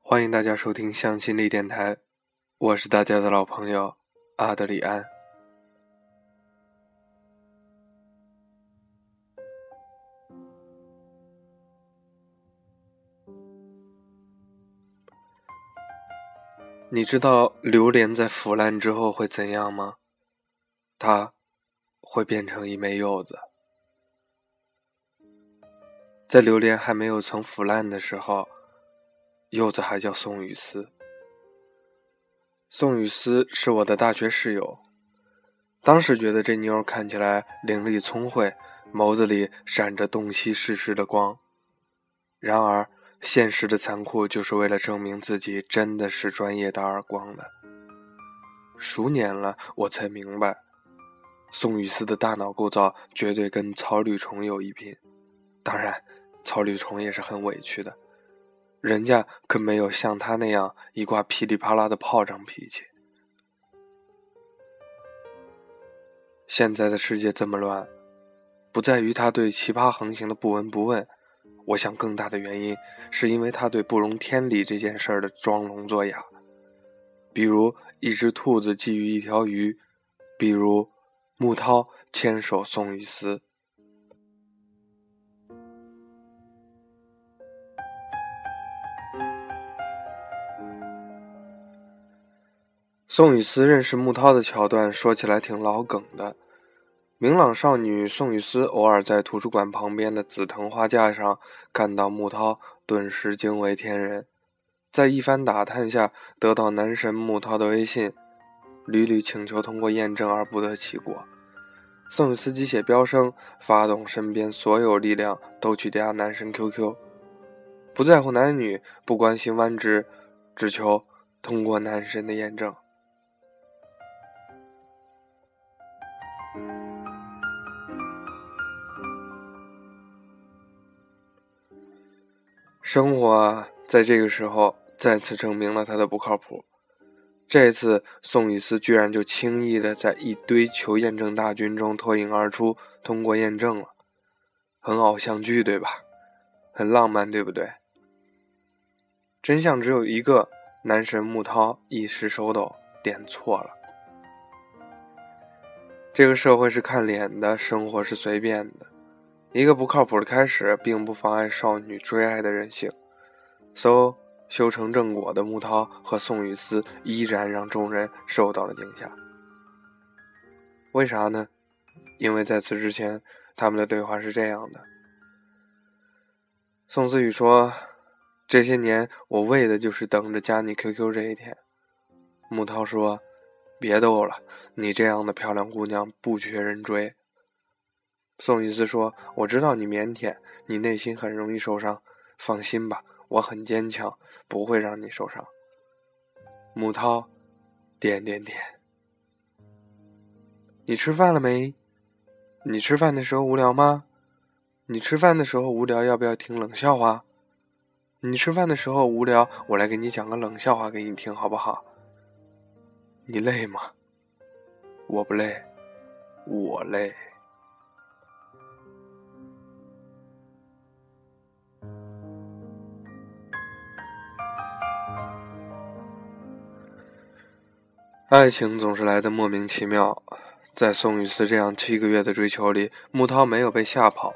欢迎大家收听向心力电台，我是大家的老朋友阿德里安。你知道榴莲在腐烂之后会怎样吗？它会变成一枚柚子。在榴莲还没有曾腐烂的时候。柚子还叫宋雨思。宋雨思是我的大学室友，当时觉得这妞看起来伶俐聪慧，眸子里闪着洞悉世事的光。然而，现实的残酷就是为了证明自己真的是专业打耳光的。数年了，我才明白，宋雨思的大脑构造绝对跟草履虫有一拼。当然，草履虫也是很委屈的。人家可没有像他那样一挂噼里啪啦的炮仗脾气。现在的世界这么乱，不在于他对奇葩横行的不闻不问，我想更大的原因是因为他对不容天理这件事儿的装聋作哑。比如一只兔子觊觎一条鱼，比如木涛牵手宋雨思。宋雨思认识穆涛的桥段说起来挺老梗的。明朗少女宋雨思偶尔在图书馆旁边的紫藤花架上看到穆涛，顿时惊为天人。在一番打探下，得到男神穆涛的微信，屡屡请求通过验证而不得其果。宋雨思机械飙升，发动身边所有力量都去加男神 QQ，不在乎男女，不关心弯直，只求通过男神的验证。生活在这个时候再次证明了他的不靠谱。这次宋雨思居然就轻易的在一堆求验证大军中脱颖而出，通过验证了，很偶像剧对吧？很浪漫对不对？真相只有一个：男神穆涛一时手抖点错了。这个社会是看脸的，生活是随便的。一个不靠谱的开始，并不妨碍少女追爱的任性。so 修成正果的穆涛和宋雨思依然让众人受到了惊吓。为啥呢？因为在此之前，他们的对话是这样的：宋思雨说：“这些年，我为的就是等着加你 QQ 这一天。”穆涛说：“别逗了，你这样的漂亮姑娘不缺人追。”宋雨思说：“我知道你腼腆，你内心很容易受伤。放心吧，我很坚强，不会让你受伤。”木涛，点点点。你吃饭了没？你吃饭的时候无聊吗？你吃饭的时候无聊，要不要听冷笑话？你吃饭的时候无聊，我来给你讲个冷笑话给你听，好不好？你累吗？我不累，我累。爱情总是来的莫名其妙，在宋雨思这样七个月的追求里，穆涛没有被吓跑。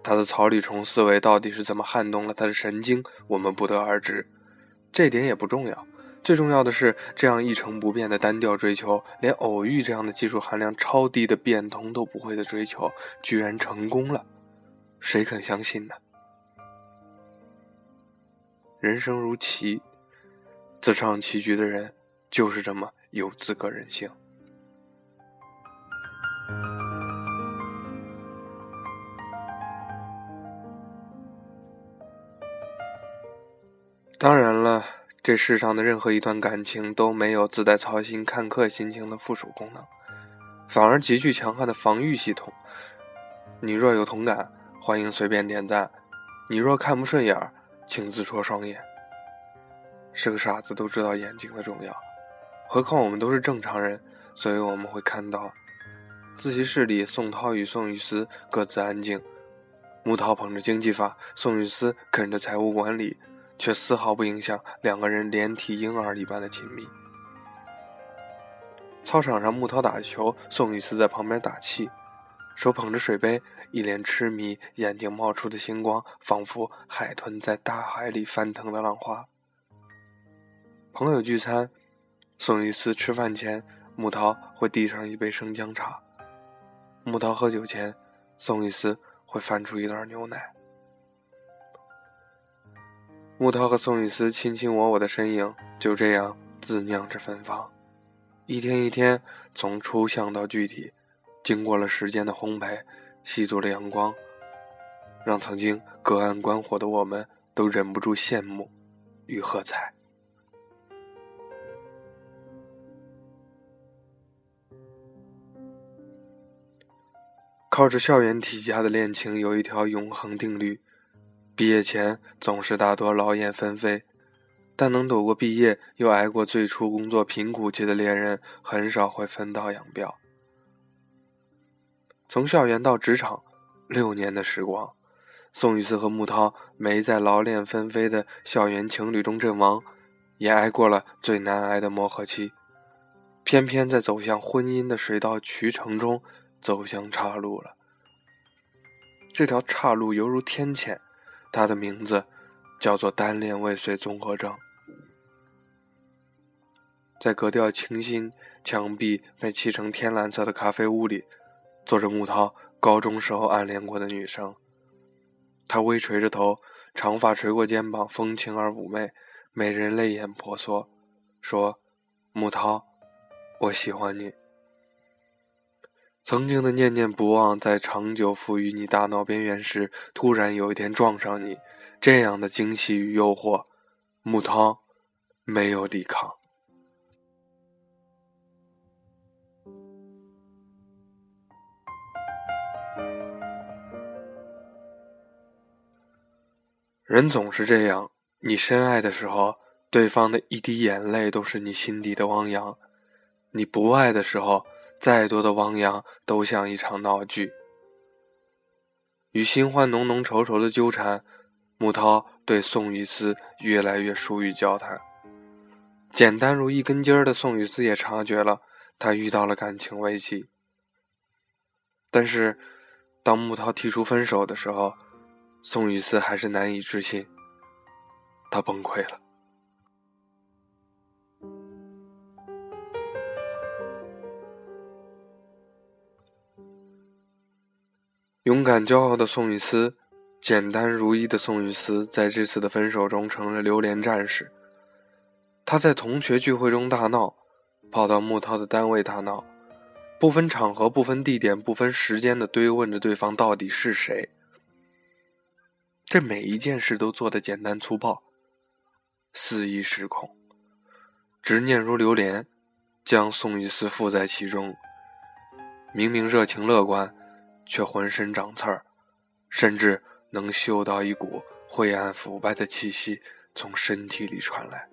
他的草履虫思维到底是怎么撼动了他的神经，我们不得而知。这点也不重要，最重要的是，这样一成不变的单调追求，连偶遇这样的技术含量超低的变通都不会的追求，居然成功了。谁肯相信呢？人生如棋，自创棋局的人。就是这么有资格任性。当然了，这世上的任何一段感情都没有自带操心、看客心情的附属功能，反而极具强悍的防御系统。你若有同感，欢迎随便点赞；你若看不顺眼，请自戳双眼。是个傻子都知道眼睛的重要。何况我们都是正常人，所以我们会看到自习室里，宋涛与宋雨思各自安静。木涛捧着经济法，宋雨思啃着财务管理，却丝毫不影响两个人连体婴儿一般的亲密。操场上，木涛打球，宋雨思在旁边打气，手捧着水杯，一脸痴迷，眼睛冒出的星光，仿佛海豚在大海里翻腾的浪花。朋友聚餐，宋雨思吃饭前，木涛会递上一杯生姜茶。木涛喝酒前，宋雨思会翻出一袋牛奶。木涛和宋雨思卿卿我我的身影就这样自酿着芬芳，一天一天，从抽象到具体，经过了时间的烘焙，吸足了阳光，让曾经隔岸观火的我们都忍不住羡慕与喝彩。靠着校园体家的恋情有一条永恒定律：毕业前总是大多劳燕分飞，但能躲过毕业又挨过最初工作贫苦期的恋人，很少会分道扬镳。从校园到职场，六年的时光，宋雨思和穆涛没在劳燕分飞的校园情侣中阵亡，也挨过了最难挨的磨合期，偏偏在走向婚姻的水到渠成中。走向岔路了。这条岔路犹如天堑，它的名字叫做单恋未遂综合症。在格调清新、墙壁被漆成天蓝色的咖啡屋里，坐着木涛高中时候暗恋过的女生。她微垂着头，长发垂过肩膀，风情而妩媚，美人泪眼婆娑，说：“木涛，我喜欢你。”曾经的念念不忘，在长久赋予你大脑边缘时，突然有一天撞上你，这样的惊喜与诱惑，木涛没有抵抗。人总是这样，你深爱的时候，对方的一滴眼泪都是你心底的汪洋；你不爱的时候。再多的汪洋都像一场闹剧。与新欢浓浓稠稠的纠缠，穆涛对宋雨思越来越疏于交谈。简单如一根筋儿的宋雨思也察觉了，他遇到了感情危机。但是，当穆涛提出分手的时候，宋雨思还是难以置信，他崩溃了。勇敢骄傲的宋雨思，简单如一的宋雨思，在这次的分手中成了榴莲战士。他在同学聚会中大闹，跑到木涛的单位大闹，不分场合、不分地点、不分时间的追问着对方到底是谁。这每一件事都做得简单粗暴，肆意失控，执念如榴莲，将宋雨思附在其中。明明热情乐观。却浑身长刺儿，甚至能嗅到一股晦暗腐败的气息从身体里传来。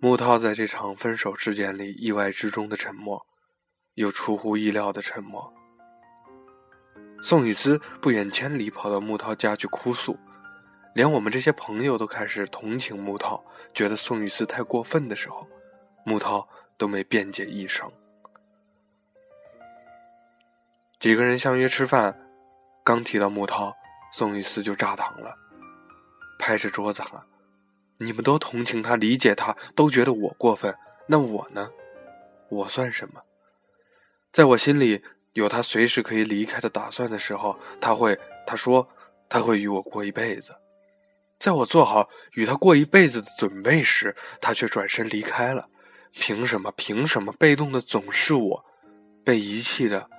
木涛在这场分手事件里意外之中的沉默，又出乎意料的沉默。宋雨思不远千里跑到木涛家去哭诉，连我们这些朋友都开始同情木涛，觉得宋雨思太过分的时候，木涛都没辩解一声。几个人相约吃饭，刚提到木涛，宋雨思就炸膛了，拍着桌子喊：“你们都同情他，理解他，都觉得我过分，那我呢？我算什么？在我心里，有他随时可以离开的打算的时候，他会，他说他会与我过一辈子；在我做好与他过一辈子的准备时，他却转身离开了。凭什么？凭什么？被动的总是我，被遗弃的。”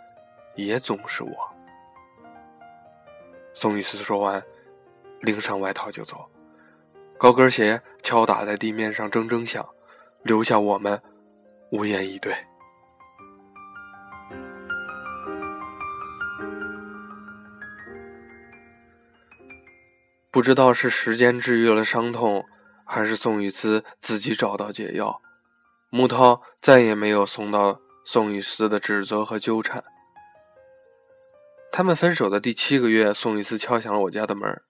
也总是我。宋雨思说完，拎上外套就走，高跟鞋敲打在地面上铮铮响，留下我们无言以对。不知道是时间治愈了伤痛，还是宋雨思自己找到解药，穆涛再也没有送到宋雨思的指责和纠缠。他们分手的第七个月，宋雨思敲响了我家的门。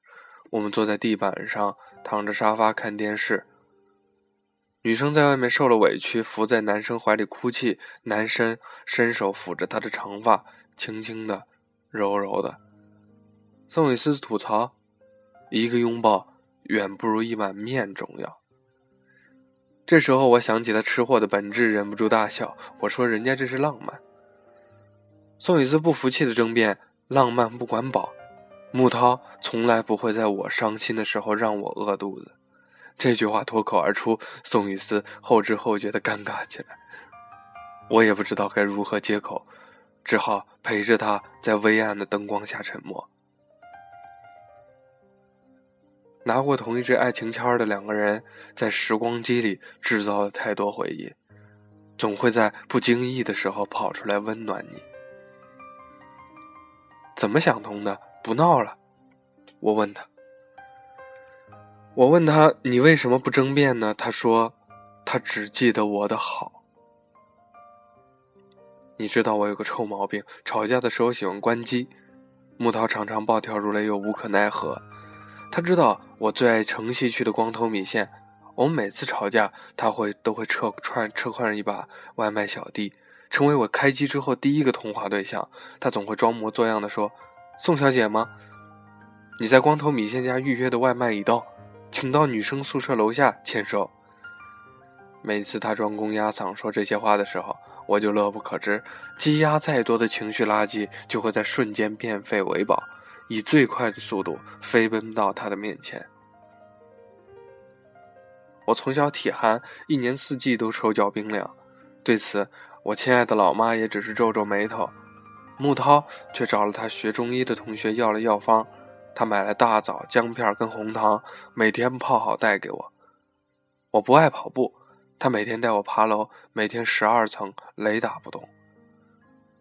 我们坐在地板上，躺着沙发看电视。女生在外面受了委屈，伏在男生怀里哭泣。男生伸手抚着她的长发，轻轻的，柔柔的。宋雨思吐槽：“一个拥抱远不如一碗面重要。”这时候，我想起他吃货的本质，忍不住大笑。我说：“人家这是浪漫。”宋雨思不服气的争辩。浪漫不管饱，木涛从来不会在我伤心的时候让我饿肚子。这句话脱口而出，宋雨思后知后觉的尴尬起来。我也不知道该如何接口，只好陪着他在微暗的灯光下沉默。拿过同一支爱情签的两个人，在时光机里制造了太多回忆，总会在不经意的时候跑出来温暖你。怎么想通的？不闹了，我问他。我问他，你为什么不争辩呢？他说，他只记得我的好。你知道我有个臭毛病，吵架的时候喜欢关机。木桃常常暴跳如雷，又无可奈何。他知道我最爱城西区的光头米线，我们每次吵架，他会都会撤串撤换一把外卖小弟。成为我开机之后第一个通话对象，他总会装模作样的说：“宋小姐吗？你在光头米线家预约的外卖已到，请到女生宿舍楼下签收。”每次他装公鸭嗓说这些话的时候，我就乐不可支。积压再多的情绪垃圾，就会在瞬间变废为宝，以最快的速度飞奔到他的面前。我从小体寒，一年四季都手脚冰凉，对此。我亲爱的老妈也只是皱皱眉头，穆涛却找了他学中医的同学要了药方，他买了大枣、姜片跟红糖，每天泡好带给我。我不爱跑步，他每天带我爬楼，每天十二层雷打不动。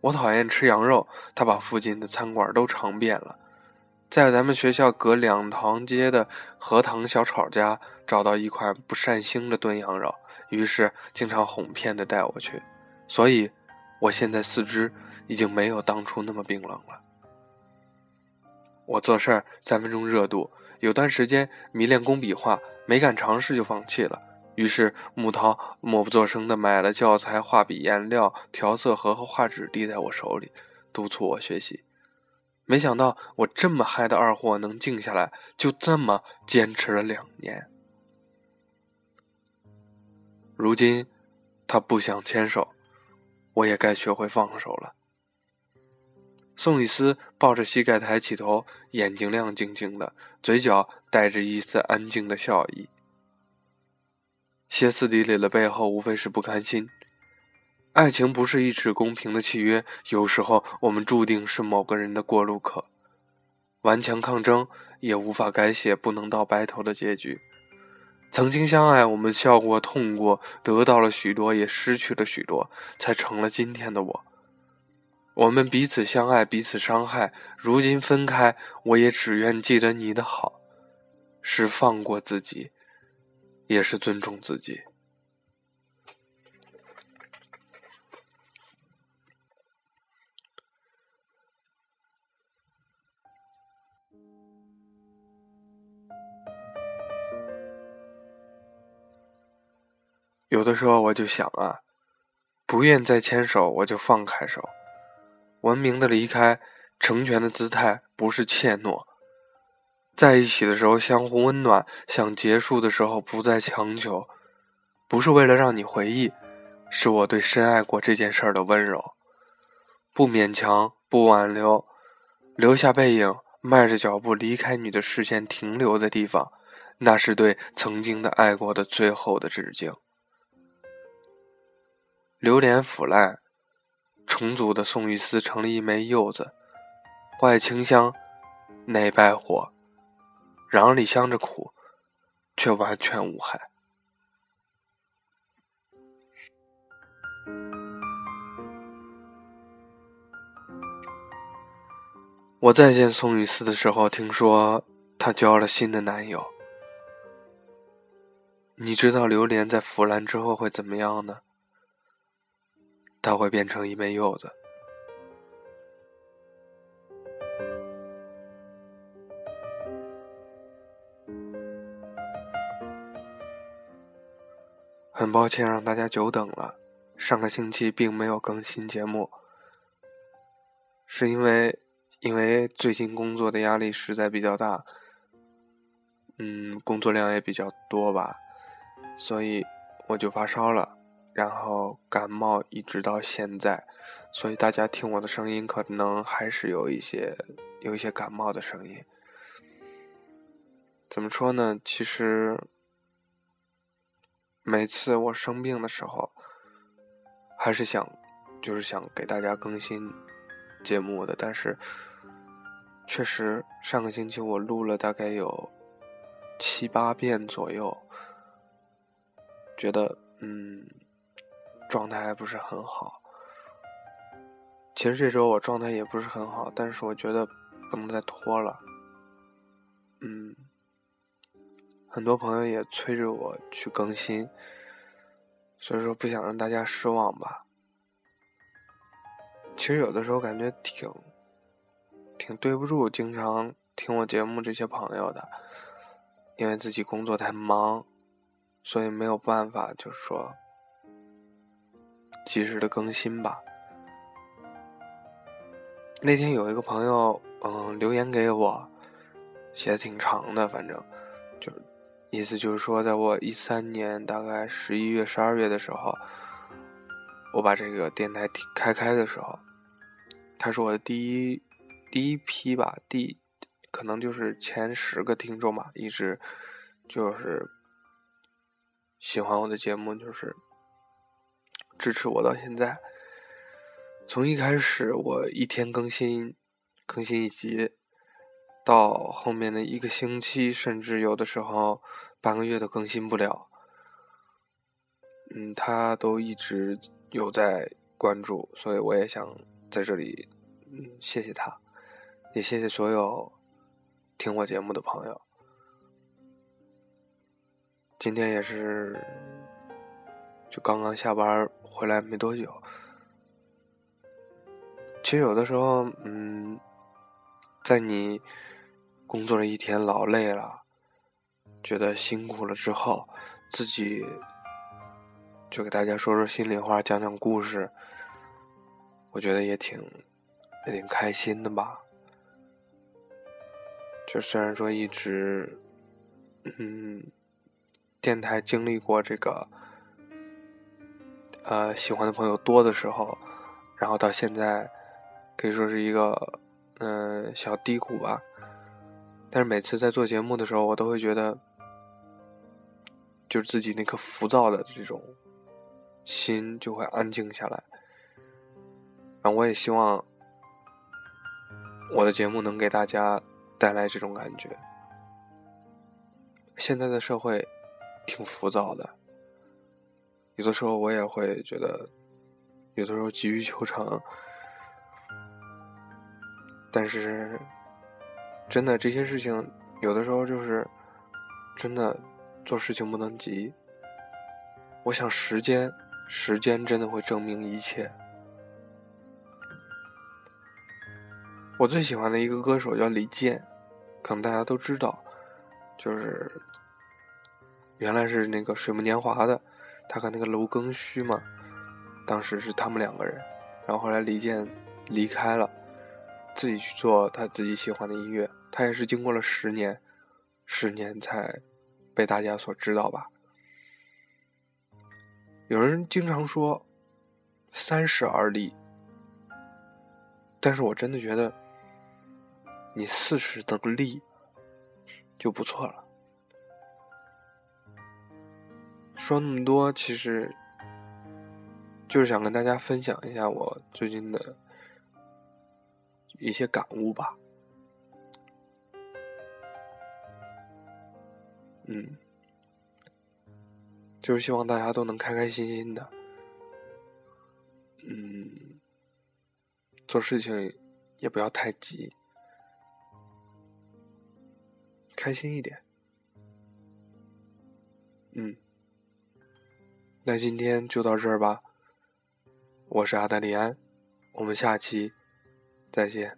我讨厌吃羊肉，他把附近的餐馆都尝遍了，在咱们学校隔两堂街的荷塘小炒家找到一款不善腥的炖羊肉，于是经常哄骗的带我去。所以，我现在四肢已经没有当初那么冰冷了。我做事儿三分钟热度，有段时间迷恋工笔画，没敢尝试就放弃了。于是木涛默不作声的买了教材、画笔、颜料、调色盒和画纸，递在我手里，督促我学习。没想到我这么嗨的二货能静下来，就这么坚持了两年。如今，他不想牵手。我也该学会放手了。宋雨思抱着膝盖抬起头，眼睛亮晶晶的，嘴角带着一丝安静的笑意。歇斯底里的背后，无非是不甘心。爱情不是一纸公平的契约，有时候我们注定是某个人的过路客。顽强抗争，也无法改写不能到白头的结局。曾经相爱，我们笑过、痛过，得到了许多，也失去了许多，才成了今天的我。我们彼此相爱，彼此伤害，如今分开，我也只愿记得你的好，是放过自己，也是尊重自己。有的时候我就想啊，不愿再牵手，我就放开手，文明的离开，成全的姿态不是怯懦。在一起的时候相互温暖，想结束的时候不再强求，不是为了让你回忆，是我对深爱过这件事儿的温柔，不勉强，不挽留，留下背影，迈着脚步离开你的视线停留的地方，那是对曾经的爱过的最后的致敬。榴莲腐烂，重组的宋玉丝成了一枚柚子，外清香，内败火，瓤里香着苦，却完全无害。我再见宋雨思的时候，听说她交了新的男友。你知道榴莲在腐烂之后会怎么样呢？它会变成一枚柚子。很抱歉让大家久等了，上个星期并没有更新节目，是因为因为最近工作的压力实在比较大，嗯，工作量也比较多吧，所以我就发烧了，然后感冒一直到现在，所以大家听我的声音可能还是有一些有一些感冒的声音。怎么说呢？其实。每次我生病的时候，还是想，就是想给大家更新节目的。但是，确实上个星期我录了大概有七八遍左右，觉得嗯状态还不是很好。其实这周我状态也不是很好，但是我觉得不能再拖了。嗯。很多朋友也催着我去更新，所以说不想让大家失望吧。其实有的时候感觉挺挺对不住经常听我节目这些朋友的，因为自己工作太忙，所以没有办法，就是说及时的更新吧。那天有一个朋友嗯留言给我，写的挺长的，反正就。意思就是说，在我一三年大概十一月、十二月的时候，我把这个电台开开的时候，他是我的第一第一批吧，第可能就是前十个听众吧，一直就是喜欢我的节目，就是支持我到现在。从一开始，我一天更新更新一集。到后面的一个星期，甚至有的时候半个月都更新不了。嗯，他都一直有在关注，所以我也想在这里，嗯，谢谢他，也谢谢所有听我节目的朋友。今天也是，就刚刚下班回来没多久。其实有的时候，嗯，在你。工作了一天，劳累了，觉得辛苦了之后，自己就给大家说说心里话，讲讲故事，我觉得也挺也挺开心的吧。就虽然说一直，嗯，电台经历过这个，呃，喜欢的朋友多的时候，然后到现在可以说是一个嗯小低谷吧。但是每次在做节目的时候，我都会觉得，就是自己那颗浮躁的这种心就会安静下来。然后我也希望我的节目能给大家带来这种感觉。现在的社会挺浮躁的，有的时候我也会觉得，有的时候急于求成，但是。真的，这些事情有的时候就是真的做事情不能急。我想时间，时间真的会证明一切。我最喜欢的一个歌手叫李健，可能大家都知道，就是原来是那个水木年华的，他和那个娄庚戌嘛，当时是他们两个人，然后后来李健离开了，自己去做他自己喜欢的音乐。他也是经过了十年，十年才被大家所知道吧。有人经常说“三十而立”，但是我真的觉得你四十的立就不错了。说那么多，其实就是想跟大家分享一下我最近的一些感悟吧。嗯，就是希望大家都能开开心心的，嗯，做事情也不要太急，开心一点。嗯，那今天就到这儿吧。我是阿德利安，我们下期再见。